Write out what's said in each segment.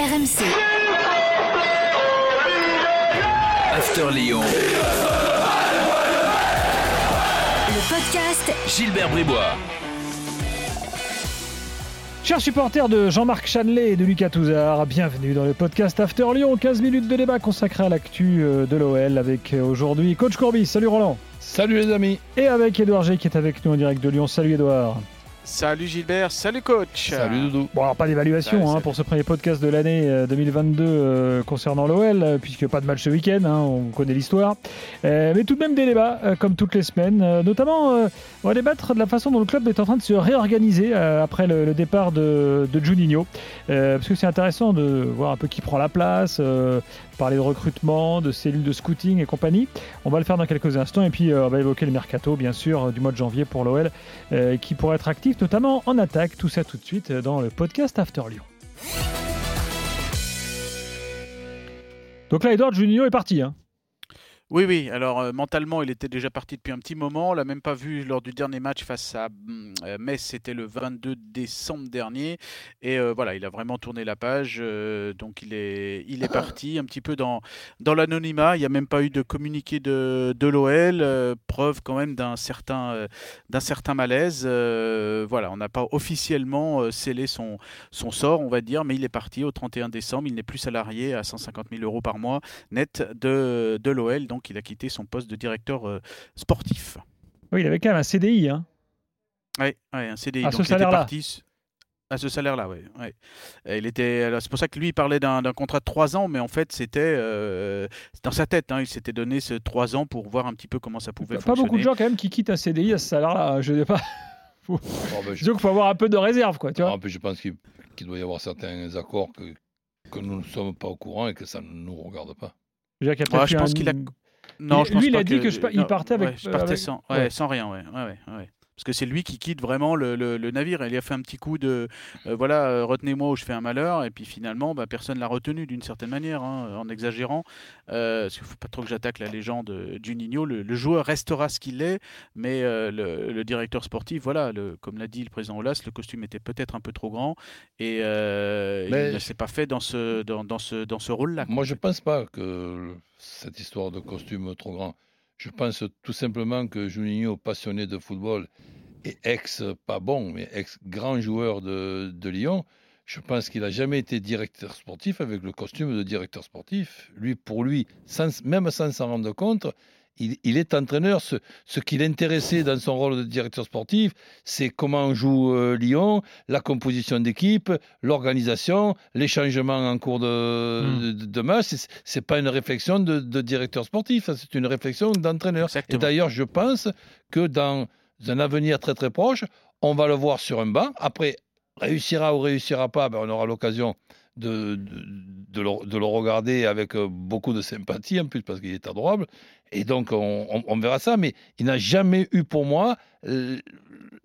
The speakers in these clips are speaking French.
RMC. After Lyon. Le podcast Gilbert Bribois. Chers supporters de Jean-Marc Chanlet et de Lucas Touzard, bienvenue dans le podcast After Lyon. 15 minutes de débat consacré à l'actu euh, de l'OL avec euh, aujourd'hui Coach Courbis. Salut Roland. Salut les amis. Et avec Edouard G qui est avec nous en direct de Lyon. Salut Edouard. Salut Gilbert, salut coach. Salut Doudou. Bon alors pas d'évaluation hein, pour ce premier podcast de l'année euh, 2022 euh, concernant l'OL, euh, puisque pas de match ce week-end, hein, on connaît l'histoire. Euh, mais tout de même des débats, euh, comme toutes les semaines. Euh, notamment, euh, on va débattre de la façon dont le club est en train de se réorganiser euh, après le, le départ de, de Juninho. Euh, parce que c'est intéressant de voir un peu qui prend la place, euh, parler de recrutement, de cellules de scouting et compagnie. On va le faire dans quelques instants. Et puis, euh, on va évoquer le mercato, bien sûr, euh, du mois de janvier pour l'OL, euh, qui pourrait être actif, notamment en attaque. Tout ça tout de suite dans le podcast After Lyon. Donc là, Edouard Juninho est parti. Hein. Oui, oui, alors euh, mentalement, il était déjà parti depuis un petit moment. On l'a même pas vu lors du dernier match face à hum, euh, Metz, c'était le 22 décembre dernier. Et euh, voilà, il a vraiment tourné la page. donc il est, il est parti un petit peu dans, l'anonymat. Il n'y a même pas eu de communiqué de, de l'OL. preuve quand même d'un certain, d'un certain malaise. Voilà, on n'a pas officiellement scellé son, son sort, on va dire, mais il est parti au 31 décembre. Il n'est plus salarié à 150 000 euros par mois net de, de l'OL. Donc il a quitté son poste de directeur euh, sportif. Oui, il avait quand même un CDI. Hein. Oui, un CDI. À Donc ce salaire-là. À ce salaire-là, oui. Il était. alors, C'est pour ça que lui il parlait d'un contrat de 3 ans, mais en fait c'était euh, dans sa tête. hein, il s'était donné ce 3 ans pour voir un petit peu comment ça pouvait Pas fonctionner. beaucoup de gens quand même qui quittent un CDI à ce salaire-là. Je sais pas. Bon, ben, je, Disons qu'il faut avoir un peu de réserve, quoi. Tu vois en plus, je pense qu'il doit y avoir certains accords que, que nous ne sommes pas au courant et que ça ne nous regarde pas. Je veux dire qu'il y a Ouais, peut-être je eu pense un- qu'il a- Non, Lui- je pense lui, il a dit que je il non, partait avec- ouais, je partais avec- sans, ouais, ouais. sans rien, ouais, ouais, ouais. Parce que c'est lui qui quitte vraiment le, le- le navire. Il a fait un petit coup de euh, voilà, euh, retenez-moi ou je fais un malheur. Et puis finalement, bah, personne l'a retenu d'une certaine manière, hein, en exagérant. Euh, parce qu'il ne faut pas trop que j'attaque la légende euh, Juninho. Le, le joueur restera ce qu'il est, mais euh, le, directeur sportif, voilà, comme l'a dit le président Olas, le costume était peut-être un peu trop grand et Mais il ne s'est pas fait dans ce, dans, dans ce, dans ce rôle-là. Moi, je ne pense pas que cette histoire de costume trop grand. Je pense tout simplement que Juninho, passionné de football et ex, pas bon, mais ex grand joueur de, Lyon, je pense qu'il n'a jamais été directeur sportif avec le costume de directeur sportif. Lui, pour lui, même sans s'en rendre compte, il, il est entraîneur. Ce, ce qui l'intéressait dans son rôle de directeur sportif, c'est comment joue euh, Lyon, la composition d'équipe, l'organisation, les changements en cours de, de, de match. C'est- C'est pas une réflexion de, de directeur sportif, c'est une réflexion d'entraîneur. Et d'ailleurs, je pense que dans un avenir très très proche, on va le voir sur un banc. Après, réussira ou réussira pas, ben, on aura l'occasion de, de, le, de le regarder avec euh, beaucoup de sympathie, en plus, parce qu'il est adorable. Et donc, on, on- verra ça. Mais il n'a jamais eu pour moi euh,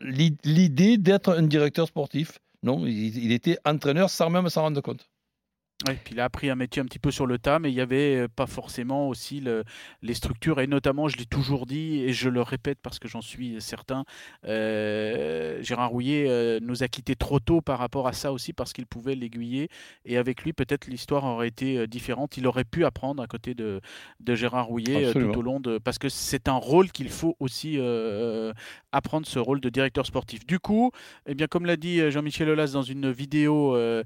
l'i- l'idée d'être un directeur sportif. Non, il était entraîneur sans même s'en rendre compte. Puis il a appris un métier un petit peu sur le tas, mais il n'y avait euh, pas forcément aussi le- les structures. Et notamment, je l'ai toujours dit, et je le répète parce que j'en suis certain, euh, Gérard Rouillet euh, nous a quittés trop tôt par rapport à ça aussi, parce qu'il pouvait l'aiguiller. Et avec lui, peut-être l'histoire aurait été différente. Il aurait pu apprendre à côté de, de Gérard Rouillet Absolument. tout au long de... Parce que c'est un rôle qu'il faut aussi euh, apprendre, ce rôle de directeur sportif. Du coup, eh bien, comme l'a dit Jean-Michel Aulas dans une vidéo euh,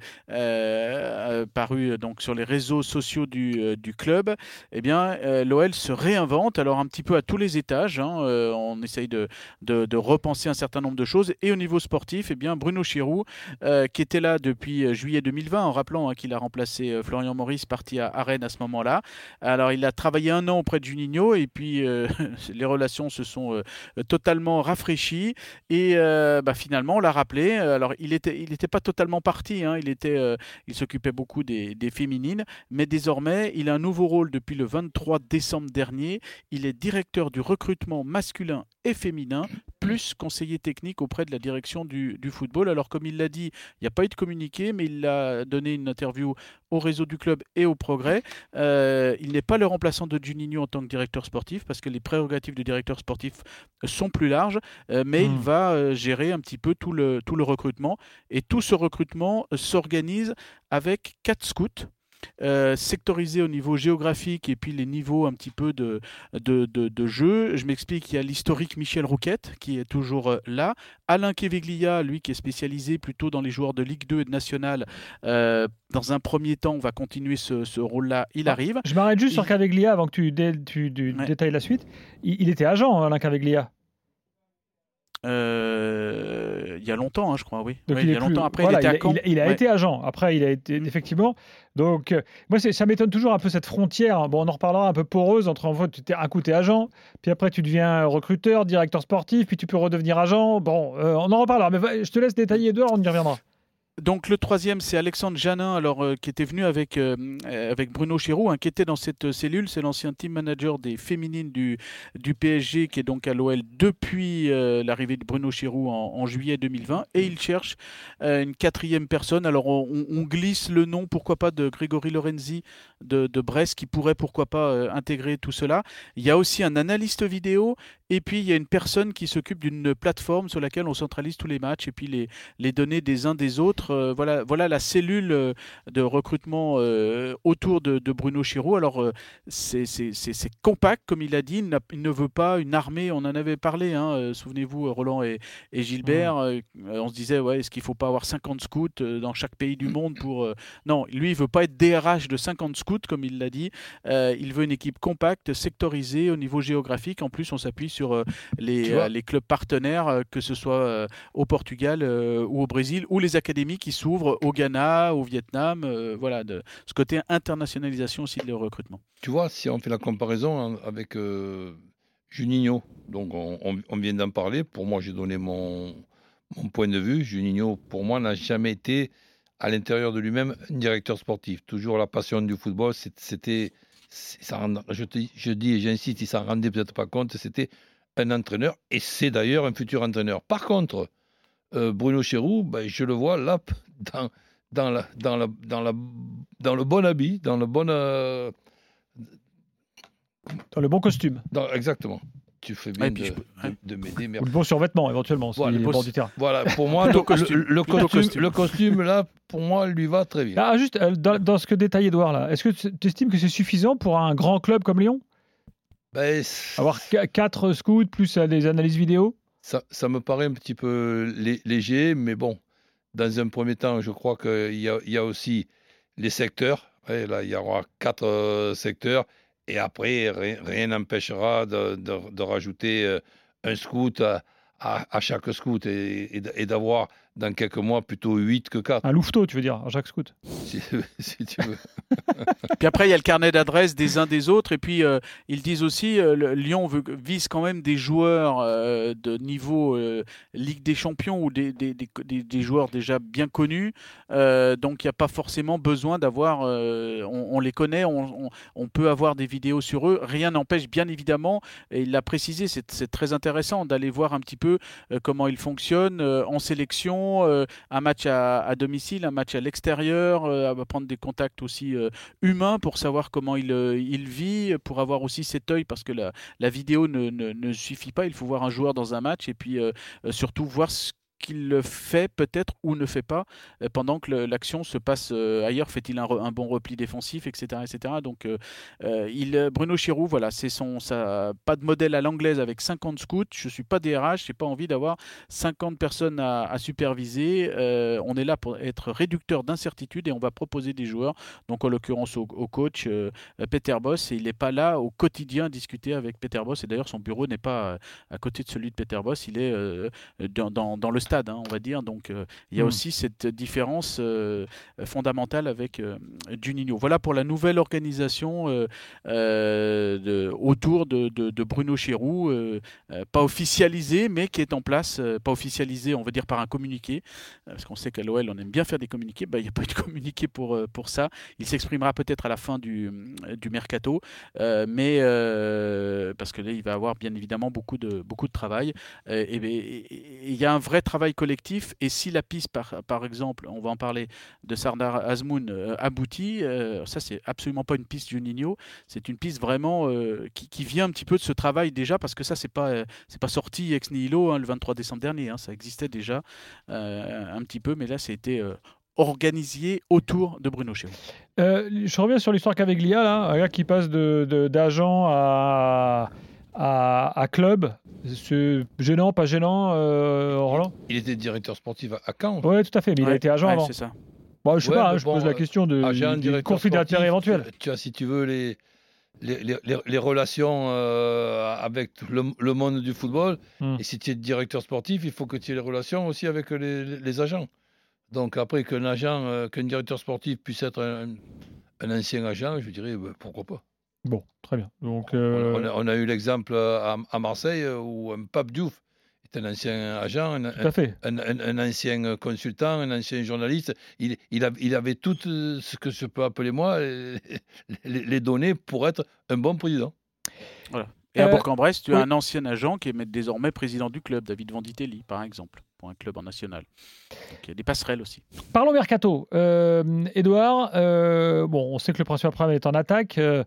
euh, euh, donc sur les réseaux sociaux du, euh, club, eh bien, euh, l'OL se réinvente, alors un petit peu à tous les étages. hein, on essaye de, repenser un certain nombre de choses. Et au niveau sportif, eh bien, Bruno Chirou, qui était là depuis juillet 2020, en rappelant hein, qu'il a remplacé Florian Maurice, parti à, à Rennes à ce moment-là. Alors, il a travaillé un an auprès de Juninho, et puis les relations se sont totalement rafraîchies. Et bah, finalement, on l'a rappelé. Alors, il n'était il était pas totalement parti. hein, il était, il s'occupait beaucoup des, des féminines. Mais désormais, il a un nouveau rôle depuis le 23 décembre dernier. Il est directeur du recrutement masculin et féminin, plus conseiller technique auprès de la direction du, du football. Alors comme il l'a dit, il n'y a pas eu de communiqué, mais il a donné une interview au réseau du club et au progrès. Euh, il n'est pas le remplaçant de Juninho en tant que directeur sportif parce que les prérogatives du directeur sportif sont plus larges, euh, mais il Hmm. va euh, gérer un petit peu tout le, tout le recrutement. Et tout ce recrutement s'organise avec quatre scouts. Euh, sectorisés au niveau géographique et puis les niveaux un petit peu de, de, de- de jeu. Je m'explique, il y a l'historique Michel Rouquette qui est toujours euh, là. Alain Keviglia, lui qui est spécialisé plutôt dans les joueurs de Ligue 2 et de National, euh, dans un premier temps, on va continuer ce, ce rôle-là. Il Ah, arrive. Je m'arrête juste sur Caveglia avant que tu, dé- tu- tu Ouais. détailles la suite. Il, il était agent, Alain Caveglia. Euh, il y a longtemps, hein, je crois, oui. Donc Ouais, il, il y a plus- longtemps. Après, voilà, il était à il, Caen. il- il a Ouais. été agent. Après, il a été effectivement. Donc, euh, moi, ça m'étonne toujours un peu cette frontière. Bon, on en reparlera un peu poreuse entre en fait, un coup, tu es agent, puis après, tu deviens recruteur, directeur sportif, puis tu peux redevenir agent. Bon, euh, on en reparlera. Mais va- je te laisse détailler, Edouard, on y reviendra. Donc le troisième, c'est Alexandre Janin, alors euh, qui était venu avec euh, avec Bruno Chirou, hein, qui était dans cette euh, cellule. C'est l'ancien team manager des féminines du du PSG, qui est donc à l'OL depuis l'arrivée de Bruno Chirou en, en juillet 2020. Et il cherche une quatrième personne. Alors on, on glisse le nom, pourquoi pas, de Grégory Lorenzi de, de Brest, qui pourrait pourquoi pas euh, intégrer tout cela. Il y a aussi un analyste vidéo, et puis il y a une personne qui s'occupe d'une plateforme sur laquelle on centralise tous les matchs et puis les les données des uns des autres. Euh, voilà, voilà la cellule euh, de recrutement euh, autour de, de Bruno Chirou. Alors, c'est compact, comme il a dit. Il, ne veut pas une armée. On en avait parlé, hein, souvenez-vous, Roland et, et Gilbert. euh, on se disait, ouais, est-ce qu'il ne faut pas avoir 50 scouts dans chaque pays du monde pour. Non, lui, il veut pas être DRH de 50 scouts, comme il l'a dit. Euh, il veut une équipe compacte, sectorisée au niveau géographique. En plus, on s'appuie sur euh, les, euh, les clubs partenaires, que ce soit au Portugal ou au Brésil, ou les académies qui s'ouvrent au Ghana, au Vietnam. voilà, de ce côté internationalisation aussi de leur recrutement. Tu vois, si on fait la comparaison hein, avec Juninho, donc on, on- on vient d'en parler, pour moi j'ai donné mon, mon point de vue. Juninho, pour moi, n'a jamais été à l'intérieur de lui-même un directeur sportif. Toujours la passion du football, c'était, je, dis et j'insiste, il s'en rendait peut-être pas compte, c'était un entraîneur et c'est d'ailleurs un futur entraîneur. Par contre, euh, Bruno Chéroux, ben, je le vois là dans, dans, la, dans, la, dans, la, dans le bon habit, dans le bon. euh, Dans le bon costume. dans- exactement. Tu fais bien de, je peux- ouais. de- de m'aider. Ou merci. le bon survêtement, éventuellement, si Voilà, il est le bord beau- du terrain. Voilà, pour moi, le, costume. le- costume, costume. le costume, là, pour moi, lui va très bien. Ah, juste, euh, dans, dans ce que détaille Edouard, là, est-ce que tu estimes que c'est suffisant pour un grand club comme Lyon? Ben, Avoir 4 scouts plus euh, des analyses vidéo? Ça, ça me paraît un petit peu lé- léger, mais bon, dans un premier temps, je crois qu'il y a, il y a aussi les secteurs. Ouais, là, il y aura quatre euh, secteurs. Et après, rien n'empêchera de, de- rajouter euh, un scout à, à- à chaque scout et, et d'avoir dans quelques mois plutôt 8 que 4, Un louveteau, tu veux dire, Jacques Scout si, si tu veux. Puis après, il y a le carnet d'adresses des uns des autres. Et puis, euh, ils disent aussi, euh, le- Lyon veut, vise quand même des joueurs euh, de niveau euh, Ligue des Champions ou des, des, des- des- des joueurs déjà bien connus. Euh, donc, il n'y a pas forcément besoin d'avoir. euh, on, on les connaît, on, on- on peut avoir des vidéos sur eux. Rien n'empêche, bien évidemment, et il l'a précisé, c'est c'est très intéressant d'aller voir un petit peu euh, comment ils fonctionnent euh, en sélection, euh, un match à, domicile, un match à l'extérieur, euh, à prendre des contacts aussi euh, humain pour savoir comment il, vit, pour avoir aussi cet œil, parce que la, vidéo ne, ne- suffit pas, il faut voir un joueur dans un match et puis surtout voir ce qu'il fait peut-être ou ne fait pas euh, pendant que l'action se passe euh, ailleurs. Fait-il un, bon repli défensif, etc. etc. Donc euh, il, Bruno Chirou, voilà, c'est son pas de modèle à l'anglaise avec 50 scouts. Je suis pas DRH, j'ai pas envie d'avoir 50 personnes à, superviser. On est là pour être réducteur d'incertitude et on va proposer des joueurs donc en l'occurrence au, coach Peter Boss, il n'est pas là au quotidien à discuter avec Peter Boss, et d'ailleurs son bureau n'est pas à côté de celui de Peter Boss, il est dans, dans- dans le stade, hein, on va dire. Donc il y a Hmm. aussi cette différence fondamentale avec Juninho. Voilà pour la nouvelle organisation euh, de, autour de, de, de, Bruno Chéroux, euh, euh, pas officialisé, mais qui est en place, euh, pas officialisé, on va dire par un communiqué, euh, parce qu'on sait qu'à l'OL, on aime bien faire des communiqués, bah, il n'y a pas eu de communiqué pour, euh, pour ça. Il s'exprimera peut-être à la fin du, du mercato, euh, mais parce que là, il va avoir bien évidemment beaucoup de, beaucoup de travail. et il y a un vrai travail collectif, et si la piste, par, par exemple, on va en parler, de Sardar Azmoun aboutit, ça, c'est absolument pas une piste Juninho, c'est une piste vraiment euh, qui, qui, vient un petit peu de ce travail déjà, parce que ça, c'est pas, c'est pas sorti ex nihilo hein, le 23 décembre dernier, hein, ça existait déjà euh, un petit peu, mais là, c'était euh, organisé autour de Bruno Chéreau. Euh, je reviens sur l'histoire qu'Aveglia, là, un qui passe de, de, d'agent à, à, à, club. C'est gênant, pas gênant, Roland? Il était directeur sportif à Caen. Oui, tout à fait, mais ouais, il a été agent ouais, avant. C'est ça. Bon, je sais ouais, pas, hein, je pose la question de, agent, du conflit d'intérêt éventuel. Tu, tu, as, si tu veux, les, les, les, les relations euh, avec le, le, monde du football. Hmm. Et si tu es directeur sportif, il faut que tu aies les relations aussi avec les, les agents. Donc après qu'un agent, euh, qu'un directeur sportif puisse être un, un, ancien agent, je dirais bah, pourquoi pas. Bon, très bien. Donc, euh... on, a, on, a, eu l'exemple à, à, Marseille où un Pape Diouf est un ancien agent, un, un, un, ancien consultant, un ancien journaliste. Il, il, a, il, avait tout ce que je peux appeler moi, les, les données pour être un bon président. Voilà. Et à Bourg-en-Bresse, tu oui. as un ancien agent qui est désormais président du club, David Vanditelli, par exemple, pour un club en national. Donc, il y a des passerelles aussi. Parlons mercato. Euh, Edouard, euh, bon, on sait que le principal problème est en attaque. Euh,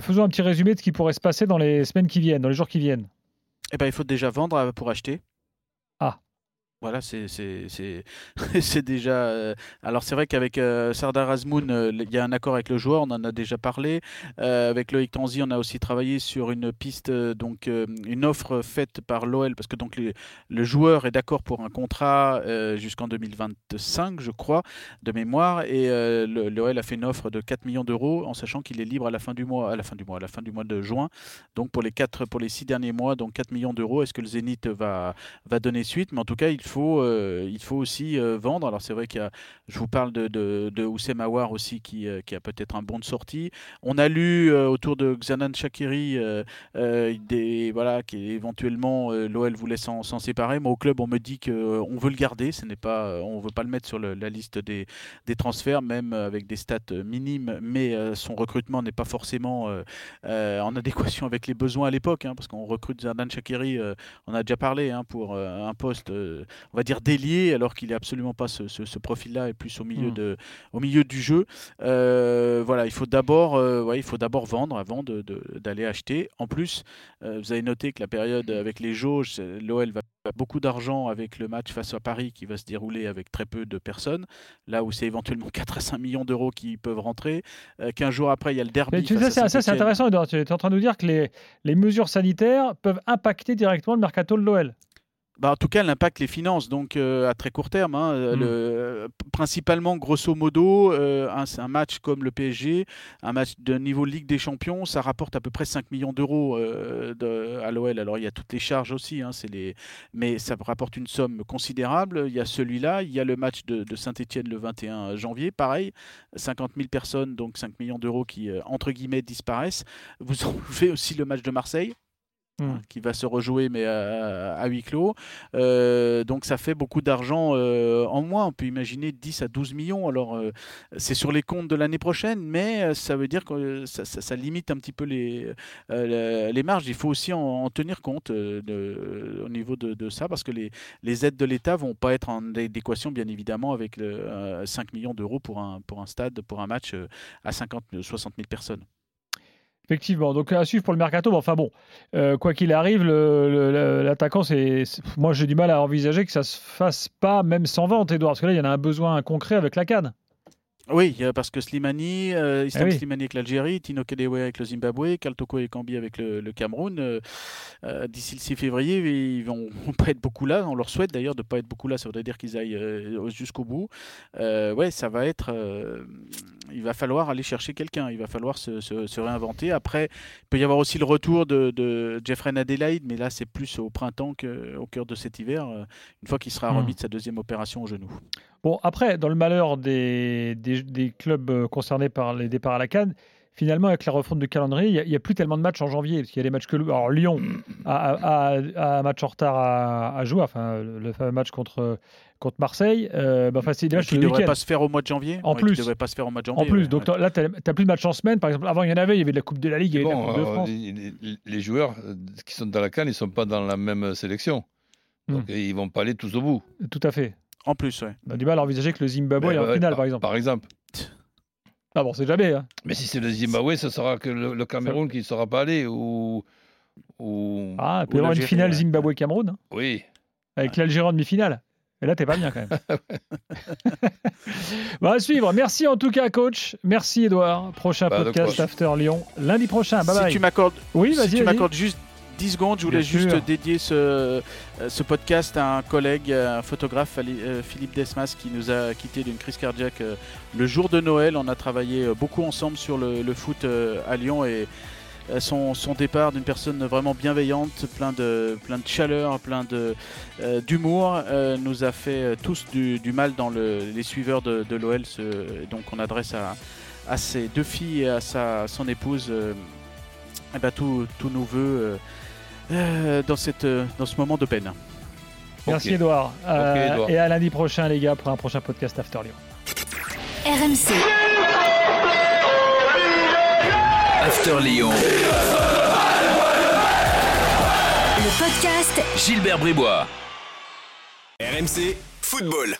faisons un petit résumé de ce qui pourrait se passer dans les semaines qui viennent, dans les jours qui viennent. Eh ben, il faut déjà vendre pour acheter. Ah. Voilà, c'est déjà. Euh, alors, c'est vrai qu'avec euh, Sardar Azmoun, il euh, y a un accord avec le joueur, on en a déjà parlé. Avec Loïc Tanzi, on a aussi travaillé sur une piste, donc une offre faite par l'OL, parce que donc le joueur est d'accord pour un contrat jusqu'en 2025, je crois, de mémoire. Et l'OL a fait une offre de 4 millions d'euros, en sachant qu'il est libre à la fin du mois, à la fin du mois, à la fin du mois de juin. Donc, pour les, quatre, pour les six derniers mois, donc 4 millions d'euros. Est-ce que le Zénith va, va donner suite? Mais en tout cas, il euh, il faut aussi euh, vendre. Alors c'est vrai a, je vous parle de, de, de Oussem Aouar aussi qui, euh, a peut-être un bon de sortie. On a lu autour de Xanan Shakiri des, voilà, qui éventuellement l'OL voulait s'en séparer. Moi au club on me dit qu'on veut le garder. Ce n'est pas, on veut pas le mettre sur la liste des, des transferts, même avec des stats minimes, mais son recrutement n'est pas forcément en adéquation avec les besoins à l'époque, hein, parce qu'on recrute Xanan Shakiri, on a déjà parlé hein, pour un poste on va dire délié, alors qu'il n'est absolument pas ce, ce, ce profil-là, et plus au milieu, Mm. de, au milieu du jeu. Euh, voilà, il faut d'abord euh, ouais, il faut d'abord vendre avant d'aller acheter. En plus, euh, vous avez noté que la période avec les jauges, l'OL va beaucoup d'argent avec le match face à Paris qui va se dérouler avec très peu de personnes, là où c'est éventuellement 4 à 5 millions d'euros qui peuvent rentrer. Euh, 15 jours après, il y a le derby. Mais tu sais, ça, ça c'est intéressant, Edouard. Tu es en train de nous dire que les, les mesures sanitaires peuvent impacter directement le mercato de l'OL. Bah, en tout cas, elle impacte les finances, donc euh, à très court terme. Hein, Mm. le, euh, principalement, grosso modo, euh, un, un, match comme le PSG, un match de niveau Ligue des Champions, ça rapporte à peu près 5 millions d'euros euh, de, à l'OL. Alors, il y a toutes les charges aussi, hein, les... mais ça rapporte une somme considérable. Il y a celui-là, il y a le match de, de Saint-Etienne le 21 janvier, pareil, 50 000 personnes, donc 5 millions d'euros qui, entre guillemets, disparaissent. Vous enlevez aussi le match de Marseille? Mmh. qui va se rejouer mais à, à huis clos. Euh, donc ça fait beaucoup d'argent euh, en moins. On peut imaginer 10 à 12 millions. Alors euh, c'est sur les comptes de l'année prochaine, mais ça veut dire que ça, ça, ça limite un petit peu les, les marges. Il faut aussi en, en tenir compte de, au niveau de, de, ça parce que les, les aides de l'État vont pas être en adéquation bien évidemment avec le, 5 millions d'euros pour un, pour un stade, pour un match à 50, 60 000 personnes. Effectivement, donc à suivre pour le mercato. Enfin bon, euh, quoi qu'il arrive, l'attaquant, c'est moi j'ai du mal à envisager que ça se fasse pas même sans vente, Edouard, parce que là il y en a un besoin concret avec la canne. Oui, parce que Slimani, euh, Islam Ah oui. Slimani avec l'Algérie, Tino Kedewe avec le Zimbabwe, Kaltoko et Kambi avec le, le Cameroun. euh, euh, D'ici le 6 février, ils vont, vont pas être beaucoup là. On leur souhaite d'ailleurs de pas être beaucoup là. Ça voudrait dire qu'ils aillent euh, jusqu'au bout. Euh, ouais, ça va être, euh, il va falloir aller chercher quelqu'un, il va falloir se, se- se réinventer. Après, il peut y avoir aussi le retour de, de Jeffrey Adelaide, mais là c'est plus au printemps qu'au cœur de cet hiver, euh, une fois qu'il sera Hmm. remis de sa deuxième opération au genou. Bon, après, dans le malheur des, des, des clubs euh, concernés par les départs à la Cannes, finalement, avec la refonte du calendrier, il n'y a, plus tellement de matchs en janvier. Parce qu'il y a des matchs que. Alors, Lyon a, a- a- a un match en retard à, à jouer, enfin, le, fameux match contre, contre Marseille. Euh, bah, enfin, c'est des matchs qui le ne devrait week-end. pas se faire au mois de janvier. En Ouais, plus. Qui devrait pas se faire au mois de En janvier. plus, ouais, donc ouais. là, tu n'as plus de match en semaine. Par exemple, avant, il y en avait, il y avait de la Coupe de la Ligue, il y avait de la Coupe de euh, France. les, les- les joueurs euh, qui sont dans la canne, ils ne sont pas dans la même sélection. Donc Hmm. ils ne vont pas aller tous au bout. Tout à fait. En plus, ouais. On a du mal à envisager que le Zimbabwe Mais, est en ouais, finale, par, par exemple. Par exemple. Ah bon, c'est jamais. hein. Mais si c'est le Zimbabwe, ce sera que le, le Cameroun qui ne sera pas allé. Ou, ou... Ah, il peut y avoir une finale. Zimbabwe-Cameroun, hein, Oui. avec l'Algérie en demi-finale. Et là, t'es pas bien quand même. bon, à suivre. Merci en tout cas, coach. Merci, Edouard. Prochain Bah, podcast. After Lyon lundi prochain. Bye si bye. tu m'accordes Oui, si tu m'accordes juste 10 secondes, je voulais Bien juste sûr. dédier ce, euh, ce podcast à un collègue, un photographe, euh, Philippe Desmas, qui nous a quitté d'une crise cardiaque euh, le jour de Noël. On a travaillé euh, beaucoup ensemble sur le, le foot euh, à Lyon et euh, son, son départ d'une personne vraiment bienveillante, plein de, plein de chaleur, plein euh, d'humour, euh, nous a fait euh, tous du, du mal dans le- les suiveurs de, de l'OL. donc on adresse à, à ses deux filles et à sa, son épouse euh, eh ben, tous nos voeux euh, euh, dans, cette, euh, dans ce moment de peine. Merci, Ok. Edouard. Euh, Edouard. Et à lundi prochain, les gars, pour un prochain podcast After Lyon. RMC, After Lyon. le podcast Gilbert Bribois. RMC Football.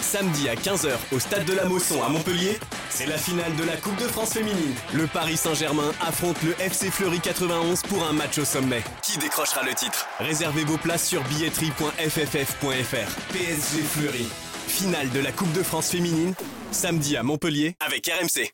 Samedi à 15h au stade de la Mosson à Montpellier, c'est la finale de la Coupe de France féminine. Le Paris Saint-Germain affronte le FC Fleury 91 pour un match au sommet. Qui décrochera le titre? Réservez vos places sur billetterie.fff.fr. PSG Fleury. Finale de la Coupe de France féminine, samedi à Montpellier avec RMC.